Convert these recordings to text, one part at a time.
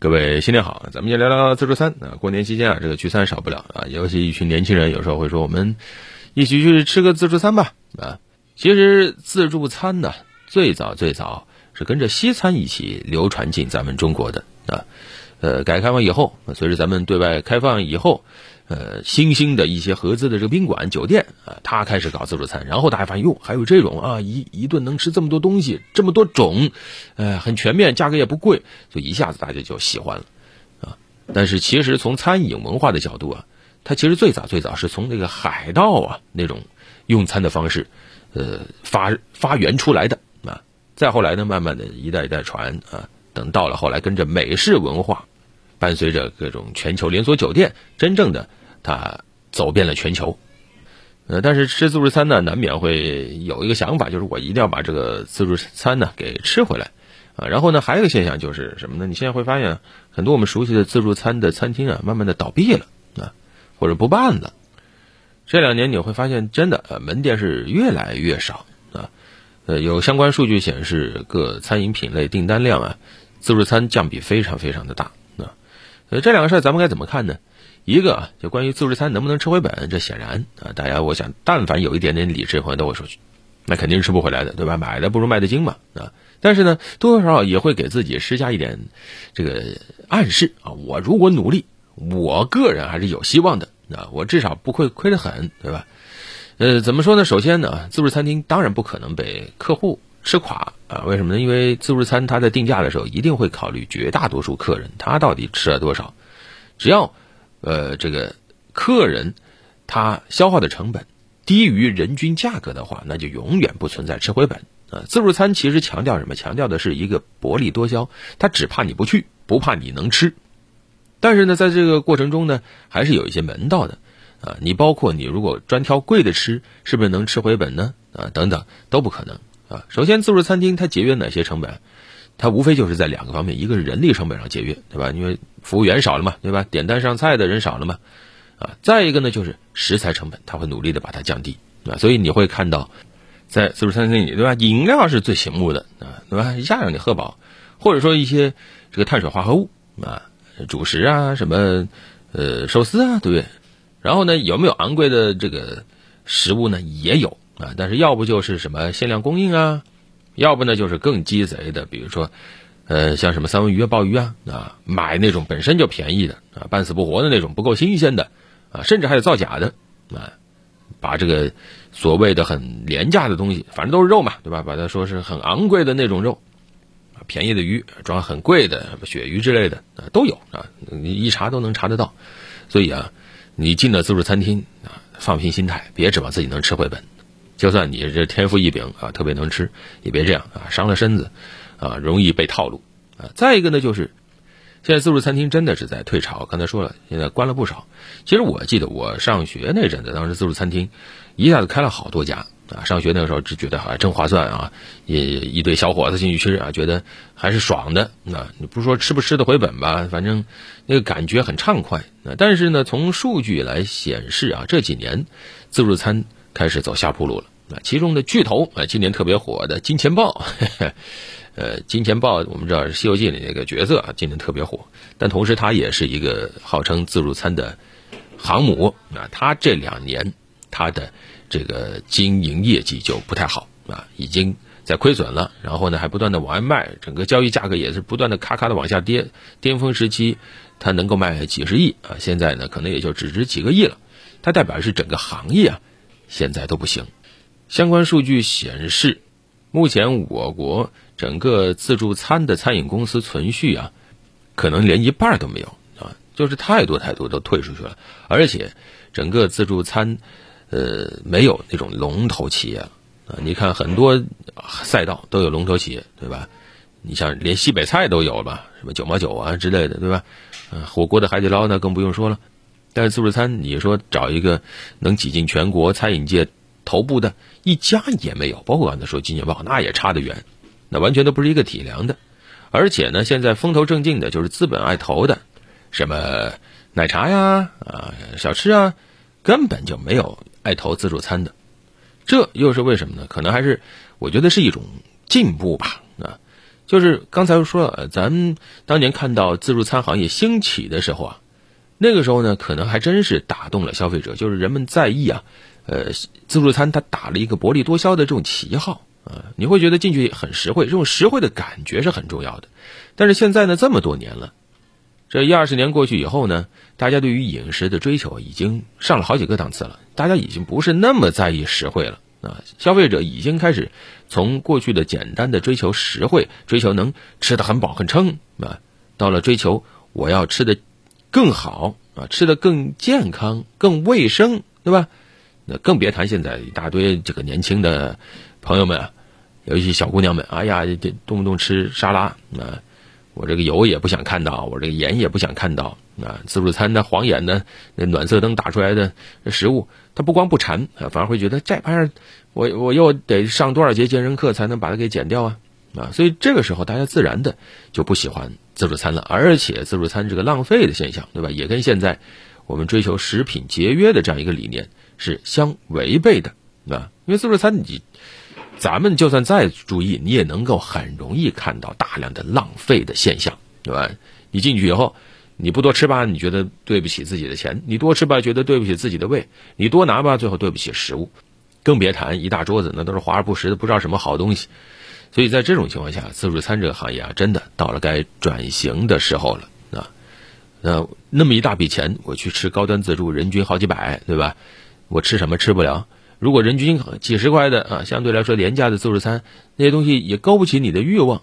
各位新年好，咱们先聊聊自助餐啊。过年期间啊，这个聚餐少不了啊，尤其一群年轻人有时候会说，我们一起去吃个自助餐吧啊。其实自助餐呢，最早最早是跟着西餐一起流传进咱们中国的啊。呃，改革开放以后，随着咱们对外开放以后。呃，新兴的一些合资的这个宾馆、酒店啊，他开始搞自助餐，然后大家发现哟，还有这种啊，一一顿能吃这么多东西，这么多种，呃，很全面，价格也不贵，就一下子大家就喜欢了啊。但是其实从餐饮文化的角度啊，它其实最早最早是从那个海盗啊那种用餐的方式，呃，发发源出来的啊。再后来呢，慢慢的一代一代传啊，等到了后来跟着美式文化，伴随着各种全球连锁酒店，真正的。它走遍了全球，呃，但是吃自助餐呢，难免会有一个想法，就是我一定要把这个自助餐呢给吃回来，啊，然后呢，还有一个现象就是什么呢？你现在会发现，很多我们熟悉的自助餐的餐厅啊，慢慢的倒闭了啊，或者不办了。这两年你会发现，真的呃，门店是越来越少啊，呃，有相关数据显示，各餐饮品类订单量啊，自助餐降比非常非常的大呃，这两个事儿咱们该怎么看呢？一个，就关于自助餐能不能吃回本，这显然啊，大家我想，但凡有一点点理智的朋友都会说，那肯定是吃不回来的，对吧？买的不如卖的精嘛啊！但是呢，多多少少也会给自己施加一点这个暗示啊，我如果努力，我个人还是有希望的啊，我至少不会亏得很，对吧？呃，怎么说呢？首先呢，自助餐厅当然不可能被客户吃垮啊，为什么呢？因为自助餐它在定价的时候一定会考虑绝大多数客人他到底吃了多少，只要。呃，这个客人他消耗的成本低于人均价格的话，那就永远不存在吃回本啊。自助餐其实强调什么？强调的是一个薄利多销，他只怕你不去，不怕你能吃。但是呢，在这个过程中呢，还是有一些门道的啊。你包括你如果专挑贵的吃，是不是能吃回本呢？啊，等等都不可能啊。首先，自助餐厅它节约哪些成本？它无非就是在两个方面，一个是人力成本上节约，对吧？因为服务员少了嘛，对吧？点单上菜的人少了嘛，啊，再一个呢就是食材成本，他会努力的把它降低，啊，所以你会看到，在自助餐厅里，对吧？饮料是最醒目的，啊，对吧？一下让你喝饱，或者说一些这个碳水化合物啊，主食啊，什么呃寿司啊，对不对？然后呢，有没有昂贵的这个食物呢？也有啊，但是要不就是什么限量供应啊。要不呢，就是更鸡贼的，比如说，呃，像什么三文鱼啊、鲍鱼啊，啊，买那种本身就便宜的啊，半死不活的那种，不够新鲜的，啊，甚至还有造假的，啊，把这个所谓的很廉价的东西，反正都是肉嘛，对吧？把它说是很昂贵的那种肉，啊便宜的鱼装很贵的鳕鱼之类的啊，都有啊，你一查都能查得到。所以啊，你进了自助餐厅啊，放平心态，别指望自己能吃回本。就算你这天赋异禀啊，特别能吃，也别这样啊，伤了身子，啊，容易被套路啊。再一个呢，就是现在自助餐厅真的是在退潮。刚才说了，现在关了不少。其实我记得我上学那阵子，当时自助餐厅一下子开了好多家啊。上学那个时候只觉得啊，真划算啊，一一堆小伙子进去吃啊，觉得还是爽的。那你不说吃不吃得回本吧，反正那个感觉很畅快。但是呢，从数据来显示啊，这几年自助餐。开始走下坡路了那！其中的巨头啊，今年特别火的金钱豹，呃，金钱豹我们知道是《西游记》里那个角色啊，今年特别火。但同时，它也是一个号称自助餐的航母啊。它这两年它的这个经营业绩就不太好啊，已经在亏损了。然后呢，还不断的往外卖，整个交易价格也是不断的咔咔的往下跌。巅峰时期它能够卖几十亿啊，现在呢可能也就只值几个亿了。它代表的是整个行业啊。现在都不行。相关数据显示，目前我国整个自助餐的餐饮公司存续啊，可能连一半都没有啊，就是太多太多都退出去了。而且，整个自助餐，呃，没有那种龙头企业了啊。你看很多赛道都有龙头企业，对吧？你像连西北菜都有了吧？什么九毛九啊之类的，对吧？嗯，火锅的海底捞那更不用说了。但是自助餐，你说找一个能挤进全国餐饮界头部的一家也没有，包括刚才说金钱豹，那也差得远，那完全都不是一个体量的。而且呢，现在风头正劲的就是资本爱投的，什么奶茶呀啊小吃啊，根本就没有爱投自助餐的。这又是为什么呢？可能还是我觉得是一种进步吧啊。就是刚才说了，咱当年看到自助餐行业兴起的时候啊，那个时候呢，可能还真是打动了消费者，就是人们在意啊，呃，自助餐它打了一个薄利多销的这种旗号啊，你会觉得进去很实惠，这种实惠的感觉是很重要的。但是现在呢，这么多年了，这一二十年过去以后呢，大家对于饮食的追求已经上了好几个档次了，大家已经不是那么在意实惠了。啊，消费者已经开始从过去的简单的追求实惠，追求能吃得很饱很撑啊，到了追求我要吃的更好啊，吃的更健康、更卫生，对吧？那更别谈现在一大堆这个年轻的朋友们，有一些小姑娘们，哎呀，这动不动吃沙拉啊，我这个油也不想看到，我这个盐也不想看到啊，自助餐的晃眼的那暖色灯打出来的食物。他不光不馋啊，反而会觉得这玩意儿，我我又得上多少节健身课才能把它给减掉啊啊！所以这个时候大家自然的就不喜欢自助餐了，而且自助餐这个浪费的现象，对吧？也跟现在我们追求食品节约的这样一个理念是相违背的啊！因为自助餐你咱们就算再注意，你也能够很容易看到大量的浪费的现象，对吧？你进去以后。你不多吃吧，你觉得对不起自己的钱；你多吃吧，觉得对不起自己的胃；你多拿吧，最后对不起食物。更别谈一大桌子，那都是华而不实的，不知道什么好东西。所以在这种情况下，自助餐这个行业啊，真的到了该转型的时候了啊！那那么一大笔钱，我去吃高端自助，人均好几百，对吧？我吃什么吃不了？如果人均几十块的啊，相对来说廉价的自助餐，那些东西也勾不起你的欲望。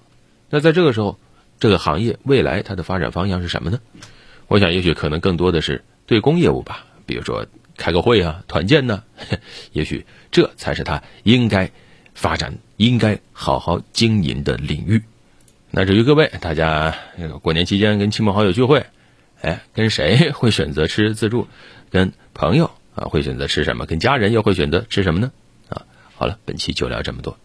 那在这个时候，这个行业未来它的发展方向是什么呢？我想，也许可能更多的是对公业务吧，比如说开个会啊、团建呢，也许这才是他应该发展、应该好好经营的领域。那至于各位，大家过年期间跟亲朋好友聚会，哎，跟谁会选择吃自助？跟朋友啊会选择吃什么？跟家人又会选择吃什么呢？啊，好了，本期就聊这么多。